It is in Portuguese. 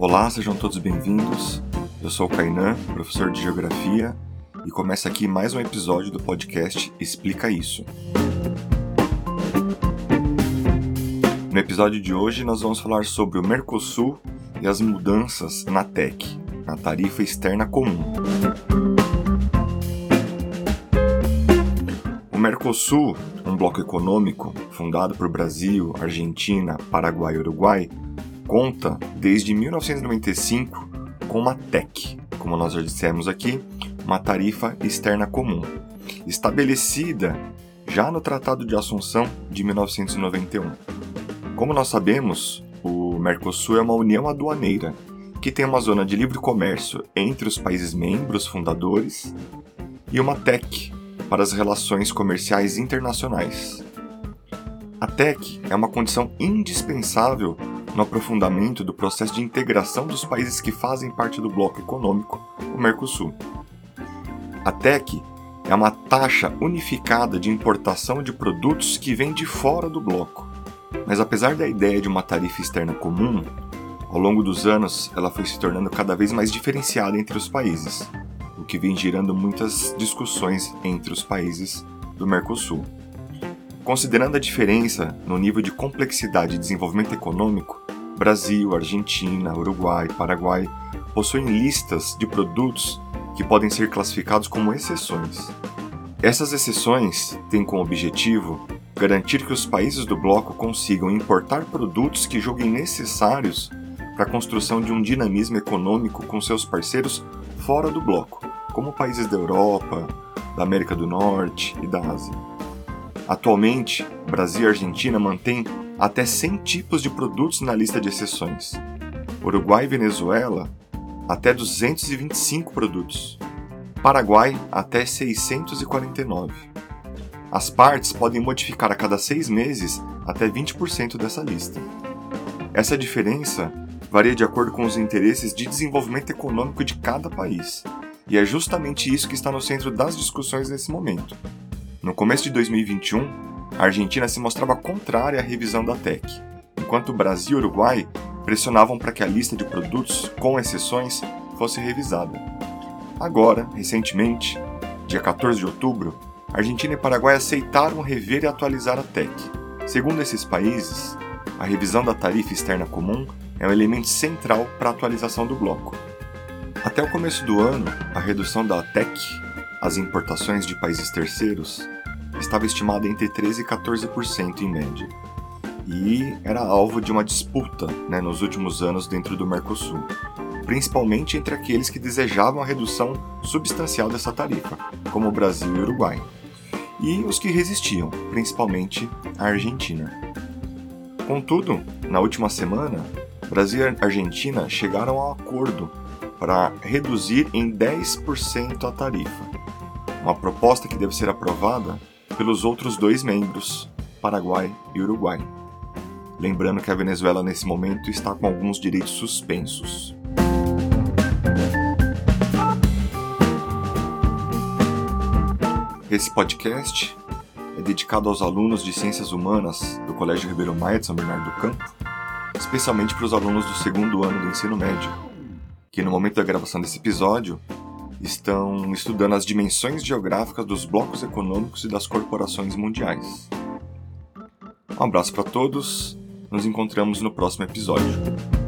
Olá, sejam todos bem-vindos. Eu sou o Kainan, professor de Geografia, e começa aqui mais um episódio do podcast Explica Isso. No episódio de hoje, nós vamos falar sobre o Mercosul e as mudanças na TEC, na Tarifa Externa Comum. O Mercosul, um bloco econômico fundado por Brasil, Argentina, Paraguai e Uruguai, conta desde 1995 com uma TEC, como nós já dissemos aqui, uma tarifa externa comum, estabelecida já no Tratado de Assunção de 1991. Como nós sabemos, o Mercosul é uma união aduaneira que tem uma zona de livre comércio entre os países membros fundadores e uma TEC para as relações comerciais internacionais. A TEC é uma condição indispensável no aprofundamento do processo de integração dos países que fazem parte do bloco econômico, o Mercosul. A TEC é uma taxa unificada de importação de produtos que vêm de fora do bloco. Mas apesar da ideia de uma tarifa externa comum, ao longo dos anos ela foi se tornando cada vez mais diferenciada entre os países, o que vem gerando muitas discussões entre os países do Mercosul. Considerando a diferença no nível de complexidade e desenvolvimento econômico, Brasil, Argentina, Uruguai, Paraguai possuem listas de produtos que podem ser classificados como exceções. Essas exceções têm como objetivo garantir que os países do bloco consigam importar produtos que julguem necessários para a construção de um dinamismo econômico com seus parceiros fora do bloco, como países da Europa, da América do Norte e da Ásia. Atualmente, Brasil e Argentina mantêm até 100 tipos de produtos na lista de exceções. Uruguai e Venezuela, até 225 produtos. Paraguai, até 649. As partes podem modificar a cada seis meses até 20% dessa lista. Essa diferença varia de acordo com os interesses de desenvolvimento econômico de cada país, e é justamente isso que está no centro das discussões nesse momento. No começo de 2021, a Argentina se mostrava contrária à revisão da TEC, enquanto o Brasil e o Uruguai pressionavam para que a lista de produtos, com exceções, fosse revisada. Agora, recentemente, dia 14 de outubro, Argentina e Paraguai aceitaram rever e atualizar a TEC. Segundo esses países, a revisão da tarifa externa comum é um elemento central para a atualização do bloco. Até o começo do ano, a redução da TEC, as importações de países terceiros, estava estimada entre 13% e 14% em média. E era alvo de uma disputa né, nos últimos anos dentro do Mercosul, principalmente entre aqueles que desejavam a redução substancial dessa tarifa, como o Brasil e o Uruguai, e os que resistiam, principalmente a Argentina. Contudo, na última semana, Brasil e Argentina chegaram a um acordo para reduzir em 10% a tarifa, uma proposta que deve ser aprovada pelos outros dois membros, Paraguai e Uruguai. Lembrando que a Venezuela nesse momento está com alguns direitos suspensos. Esse podcast é dedicado aos alunos de Ciências Humanas do Colégio Ribeiro Maia de São Bernardo do Campo, especialmente para os alunos do segundo ano do ensino médio, que no momento da gravação desse episódio estão estudando as dimensões geográficas dos blocos econômicos e das corporações mundiais. Um abraço para todos, nos encontramos no próximo episódio.